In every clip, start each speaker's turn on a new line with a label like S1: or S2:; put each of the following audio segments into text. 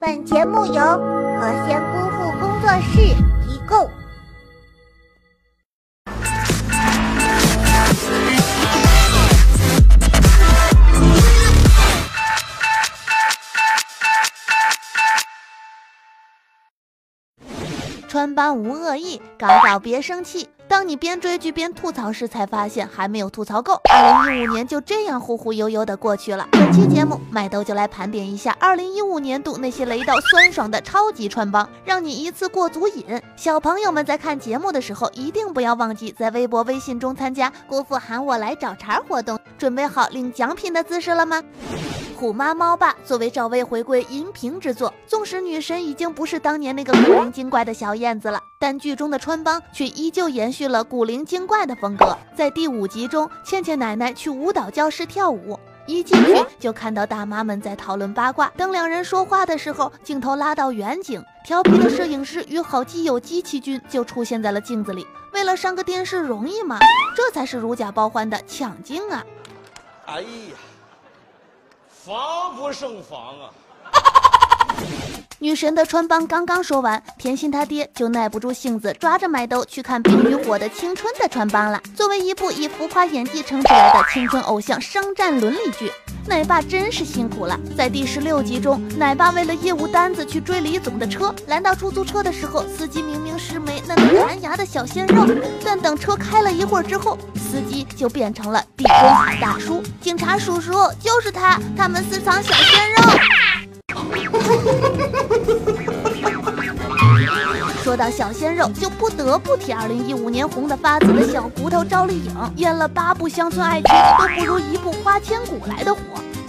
S1: 本节目由和仙姑父工作室提供。
S2: 穿帮无恶意，搞搞别生气。当你边追剧边吐槽时，才发现还没有吐槽够。二零一五年就这样忽忽悠悠的过去了。本期节目，麦兜就来盘点一下二零一五年度那些雷到酸爽的超级穿帮，让你一次过足瘾。小朋友们在看节目的时候，一定不要忘记在微博、微信中参加“姑父喊我来找茬”活动，准备好领奖品的姿势了吗？虎妈猫爸作为赵薇回归荧屏之作，纵使女神已经不是当年那个古灵精怪的小燕子了，但剧中的穿帮却依旧延续了古灵精怪的风格。在第五集中，倩倩奶奶去舞蹈教室跳舞，一进去就看到大妈们在讨论八卦。等两人说话的时候，镜头拉到远景，调皮的摄影师与好基友机器君就出现在了镜子里。为了上个电视容易吗？这才是如假包换的抢镜啊！哎呀！防不胜防啊！女神的穿帮刚刚说完，甜心他爹就耐不住性子，抓着麦兜去看《冰与火的青春》的穿帮了。作为一部以浮夸演技撑起来的青春偶像商战伦理剧，奶爸真是辛苦了。在第十六集中，奶爸为了业务单子去追李总的车，拦到出租车的时候，司机明明是枚那弹牙的小鲜肉，但等车开了一会儿之后。司机就变成了地中海大叔，警察叔叔就是他，他们私藏小鲜肉。说到小鲜肉，就不得不提2015年红的发紫的小骨头赵丽颖，演了八部乡村爱情，都不如一部花千骨来的火。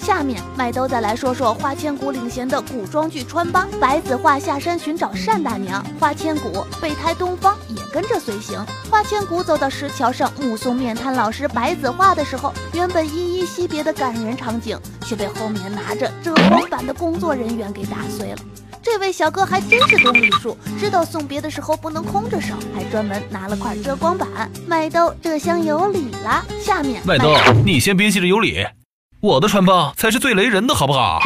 S2: 下面麦兜再来说说花千骨领衔的古装剧穿帮。白子画下山寻找单大娘，花千骨备胎东方也跟着随行。花千骨走到石桥上目送面瘫老师白子画的时候，原本依依惜别的感人场景，却被后面拿着遮光板的工作人员给打碎了。这位小哥还真是懂礼数，知道送别的时候不能空着手，还专门拿了块遮光板。麦兜这厢有礼了。下面
S3: 麦兜，你先别急着有礼。我的穿帮才是最雷人的，好不好？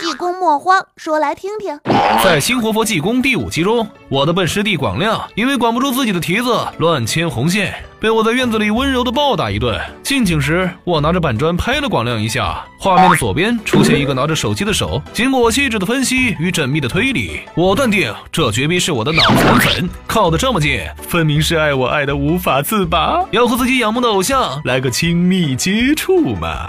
S2: 济公莫慌，说来听听。
S3: 在《新活佛济公》第五集中，我的笨师弟广亮因为管不住自己的蹄子，乱牵红线，被我在院子里温柔的暴打一顿。近景时，我拿着板砖拍了广亮一下。画面的左边出现一个拿着手机的手。经过我细致的分析与缜密的推理，我断定这绝逼是我的脑残粉。靠得这么近，分明是爱我爱的无法自拔，要和自己仰慕的偶像来个亲密接触嘛。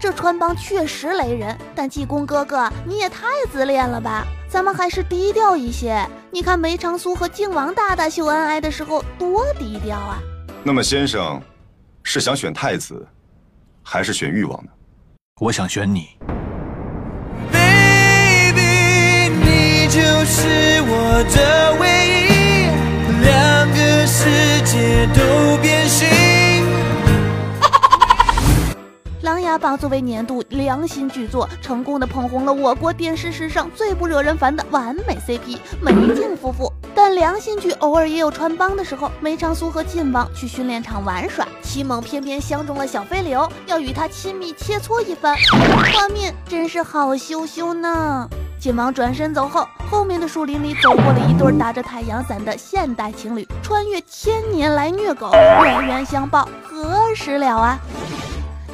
S2: 这穿帮确实雷人，但济公哥哥你也太自恋了吧！咱们还是低调一些。你看梅长苏和靖王大大秀恩爱的时候多低调啊！
S4: 那么先生，是想选太子，还是选誉王呢？
S5: 我想选你。Baby，你就是我的唯一，两个世界都
S2: 琅琊榜》作为年度良心剧作，成功的捧红了我国电视史上最不惹人烦的完美 CP 梅静夫妇。但良心剧偶尔也有穿帮的时候。梅长苏和晋王去训练场玩耍，齐猛偏偏相中了小飞流，要与他亲密切磋一番，画面真是好羞羞呢。晋王转身走后，后面的树林里走过了一对打着太阳伞的现代情侣，穿越千年来虐狗，冤冤相报何时了啊？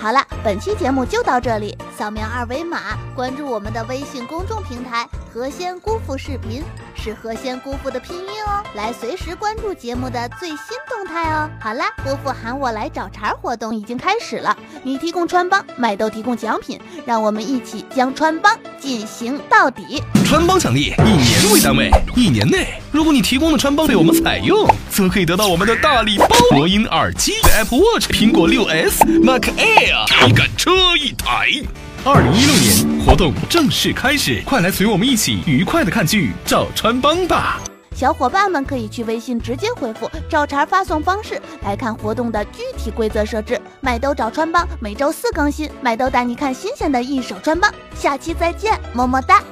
S2: 好了，本期节目就到这里。扫描二维码关注我们的微信公众平台“何仙姑父视频”，是何仙姑父的拼音哦，来随时关注节目的最新动态哦。好啦，姑父喊我来找茬活动已经开始了，你提供穿帮，麦豆提供奖品，让我们一起将穿帮进行到底。
S3: 穿帮奖励以年为单位，一年内，如果你提供的穿帮被我们采用，则可以得到我们的大礼包：魔音耳机、Apple Watch、苹果六 S、Mac Air，一个车一台。二零一六年活动正式开始，快来随我们一起愉快的看剧找穿帮吧！
S2: 小伙伴们可以去微信直接回复找茬发送方式来看活动的具体规则设置。麦兜找穿帮每周四更新，麦兜带你看新鲜的一手穿帮。下期再见，么么哒。